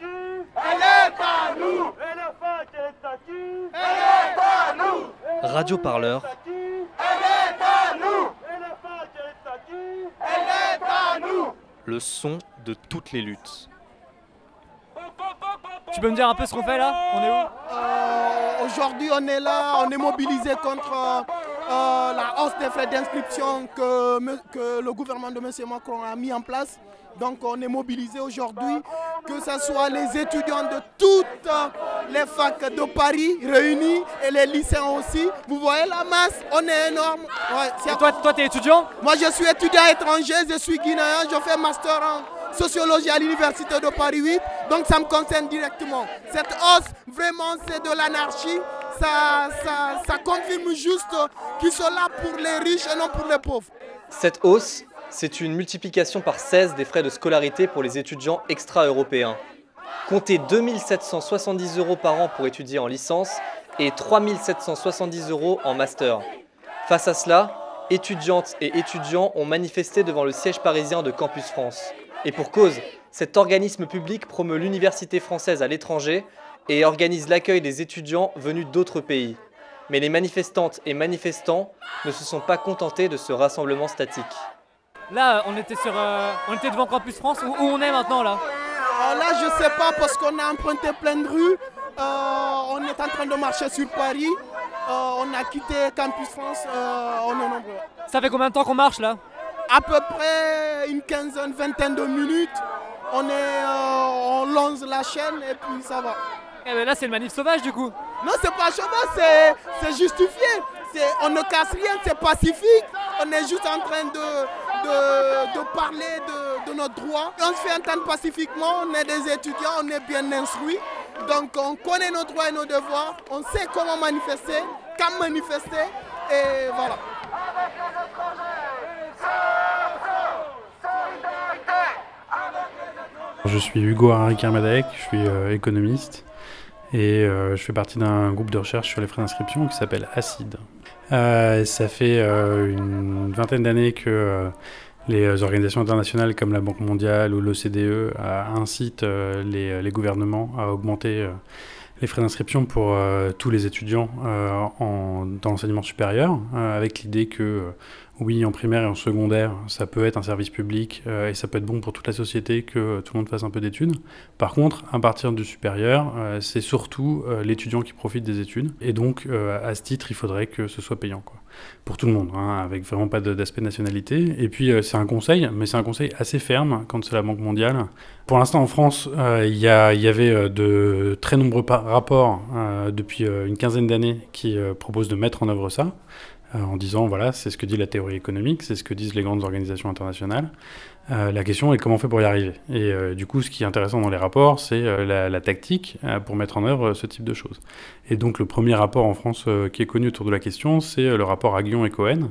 Elle est à nous. Elle est à nous. Radio Parleur, Elle est à nous. Elle est à nous. Le son de toutes les luttes. Tu peux me dire un peu ce qu'on fait là? On est où? Euh, Aujourd'hui, on est là, on est mobilisé contre euh, euh, la hausse des frais d'inscription que, que le gouvernement de M. Macron a mis en place. Donc, on est mobilisé aujourd'hui, que ce soit les étudiants de toutes les facs de Paris réunis et les lycéens aussi. Vous voyez la masse, on est énorme. Ouais, Et toi, toi t'es étudiant? Moi, je suis étudiant étranger, je suis guinéen, je fais master en sociologie à l'université de Paris 8, donc ça me concerne directement. Cette hausse, vraiment, c'est de l'anarchie. Ça, ça, ça confirme juste qu'ils sont là pour les riches et non pour les pauvres. Cette hausse, c'est une multiplication par 16 des frais de scolarité pour les étudiants extra-européens. Comptez 2770 euros par an pour étudier en licence et 3770 euros en master. Face à cela, étudiantes et étudiants ont manifesté devant le siège parisien de Campus France. Et pour cause, cet organisme public promeut l'université française à l'étranger et organise l'accueil des étudiants venus d'autres pays. Mais les manifestantes et manifestants ne se sont pas contentés de ce rassemblement statique. Là, on était sur, euh, on était devant Campus France. Où, où on est maintenant là Alors là, je sais pas parce qu'on a emprunté plein de rues. Euh, on est en train de marcher sur Paris. Euh, on a quitté Campus France. euh, on est nombreux. Ça fait combien de temps qu'on marche là? À peu près une quinzaine, vingtaine de minutes. On, est, euh, on lance la chaîne et puis ça va. Eh ben là, c'est le manif sauvage du coup. Non, c'est pas chômage, c'est, c'est justifié. On ne casse rien, c'est pacifique. On est juste en train de, de, parler de, de notre droit. On se fait entendre pacifiquement, on est des étudiants, on est bien instruits. Donc on connaît nos droits et nos devoirs, on sait comment manifester, quand manifester, et voilà. Je suis Hugo Harry-Kermadec, je suis euh, économiste et euh, je fais partie d'un groupe de recherche sur les frais d'inscription qui s'appelle ACID. Euh, ça fait euh, une vingtaine d'années que euh, les organisations internationales comme la Banque mondiale ou l'OCDE incitent les, gouvernements à augmenter les frais d'inscription pour tous les étudiants dans l'enseignement supérieur, avec l'idée que oui, en primaire et en secondaire, ça peut être un service public euh, et ça peut être bon pour toute la société que tout le monde fasse un peu d'études. Par contre, à partir du supérieur, euh, c'est surtout euh, l'étudiant qui profite des études. Et donc, à ce titre, il faudrait que ce soit payant, quoi. Pour tout le monde, hein, avec vraiment pas d'aspect nationalité. Et puis, c'est un conseil, mais c'est un conseil assez ferme quand c'est la Banque mondiale. Pour l'instant, en France, il y, avait de très nombreux rapports depuis une quinzaine d'années qui proposent de mettre en œuvre ça en disant voilà, c'est ce que dit la théorie économique, c'est ce que disent les grandes organisations internationales. Euh, la question est comment on fait pour y arriver. Et euh, du coup, ce qui est intéressant dans les rapports, c'est euh, la, tactique euh, pour mettre en œuvre euh, ce type de choses. Et donc, le premier rapport en France euh, qui est connu autour de la question, c'est euh, le rapport Aguillon et Cohen,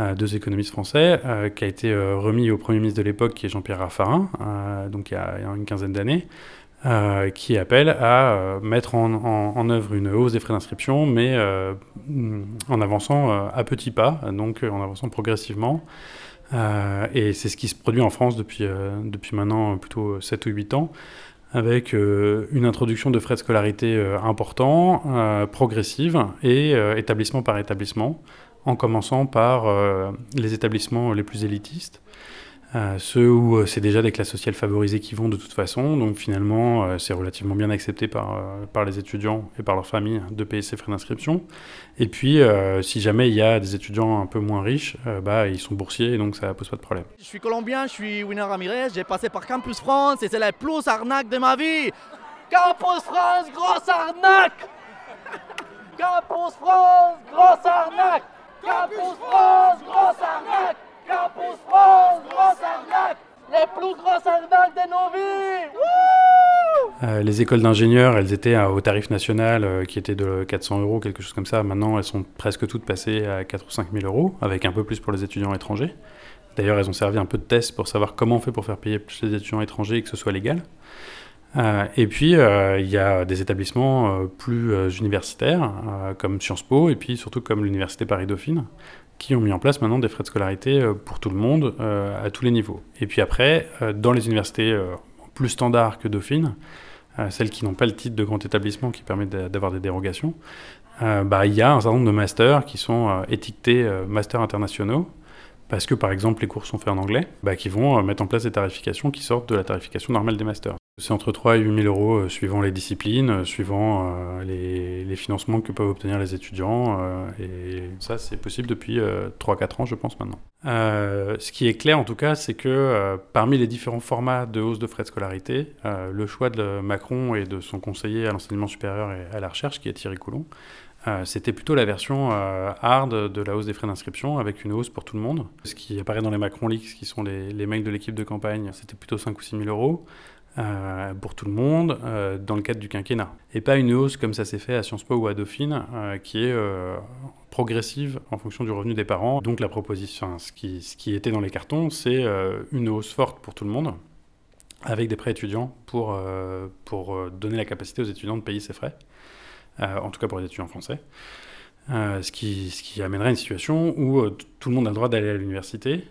euh, deux économistes français, euh, qui a été euh, remis au Premier ministre de l'époque, qui est Jean-Pierre Raffarin, euh, donc il y a une quinzaine d'années, euh, qui appelle à euh, mettre en, œuvre une hausse des frais d'inscription, mais euh, mm, en avançant à petits pas, donc en avançant progressivement. Et c'est ce qui se produit en France depuis, depuis maintenant plutôt 7 ou 8 ans, avec une introduction de frais de scolarité importants, progressive, et établissement par établissement, en commençant par les établissements les plus élitistes, euh, ceux où euh, c'est déjà des classes sociales favorisées qui vont de toute façon, donc finalement euh, c'est relativement bien accepté par, par les étudiants et par leurs familles de payer ces frais d'inscription. Et puis si jamais il y a des étudiants un peu moins riches, bah, ils sont boursiers et donc ça pose pas de problème. Je suis colombien, je suis Winner Ramirez, j'ai passé par Campus France et c'est la plus arnaque de ma vie. Campus France, grosse arnaque Campus France, grosse arnaque Campus France, grosse arnaque Euh, les écoles d'ingénieurs, elles étaient au tarif national euh, qui était de 400 euros, quelque chose comme ça. Maintenant, elles sont presque toutes passées à 4 ou 5 000 euros, avec un peu plus pour les étudiants étrangers. D'ailleurs, elles ont servi un peu de test pour savoir comment on fait pour faire payer plus les étudiants étrangers et que ce soit légal. Euh, et puis, il y a des établissements plus universitaires, comme Sciences Po, et puis surtout comme l'Université Paris-Dauphine, qui ont mis en place maintenant des frais de scolarité euh, pour tout le monde, euh, à tous les niveaux. Et puis après, euh, dans les universités plus standards que Dauphine, celles qui n'ont pas le titre de grand établissement qui permet d'avoir des dérogations, bah, il y a un certain nombre de masters qui sont étiquetés masters internationaux, parce que par exemple les cours sont faits en anglais, bah, qui vont mettre en place des tarifications qui sortent de la tarification normale des masters. C'est entre 3 et 8 000 euros euh, suivant les disciplines, euh, suivant euh, les, financements que peuvent obtenir les étudiants. et ça, c'est possible depuis 3-4 ans, je pense, maintenant. ce qui est clair, en tout cas, c'est que parmi les différents formats de hausse de frais de scolarité, le choix de Macron et de son conseiller à l'enseignement supérieur et à la recherche, qui est Thierry Coulon, c'était plutôt la version hard de la hausse des frais d'inscription avec une hausse pour tout le monde. Ce qui apparaît dans les Macron Leaks, qui sont les, les mails de l'équipe de campagne, c'était plutôt 5 ou 6 000 euros. Euh, pour tout le monde euh, dans le cadre du quinquennat. Et pas une hausse comme ça s'est fait à Sciences Po ou à Dauphine, euh, qui est progressive en fonction du revenu des parents. Donc la proposition, ce, qui, était dans les cartons, c'est une hausse forte pour tout le monde, avec des prêts étudiants pour, pour donner la capacité aux étudiants de payer ces frais, en tout cas pour les étudiants français. ce, qui, ce qui amènerait une situation où tout le monde a le droit d'aller à l'université,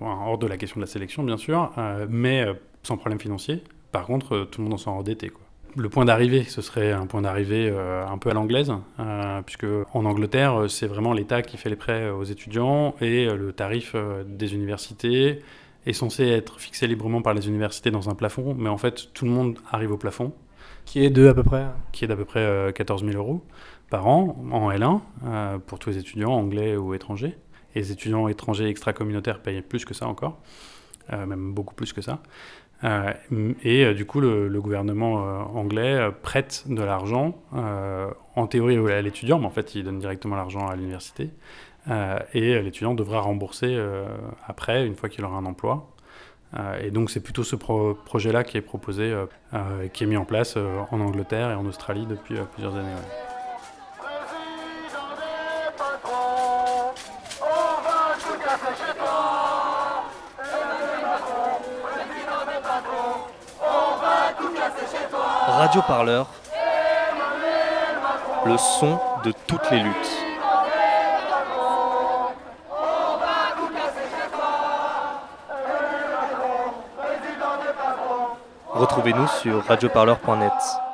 hors de la question de la sélection bien sûr, mais sans problème financier. Par contre, euh, tout le monde en sort endetté. Quoi. Le point d'arrivée, ce serait un point d'arrivée euh, un peu à l'anglaise, euh, puisque en Angleterre, c'est vraiment l'État qui fait les prêts aux étudiants et le tarif des universités est censé être fixé librement par les universités dans un plafond, mais en fait, tout le monde arrive au plafond. Qui est de à peu près Qui est d'à peu près 14 000 euros par an en L1 pour tous les étudiants anglais ou étrangers. Les étudiants étrangers extra-communautaires payent plus que ça encore, même beaucoup plus que ça. Euh, et euh, du coup, le, gouvernement euh, anglais prête de l'argent, en théorie à l'étudiant, mais en fait, il donne directement l'argent à l'université. et l'étudiant devra rembourser après, une fois qu'il aura un emploi. et donc, c'est plutôt ce projet-là qui est proposé, qui est mis en place en Angleterre et en Australie depuis plusieurs années. Radio Parleur, le son de toutes les luttes. Retrouvez-nous sur radioparleur.net.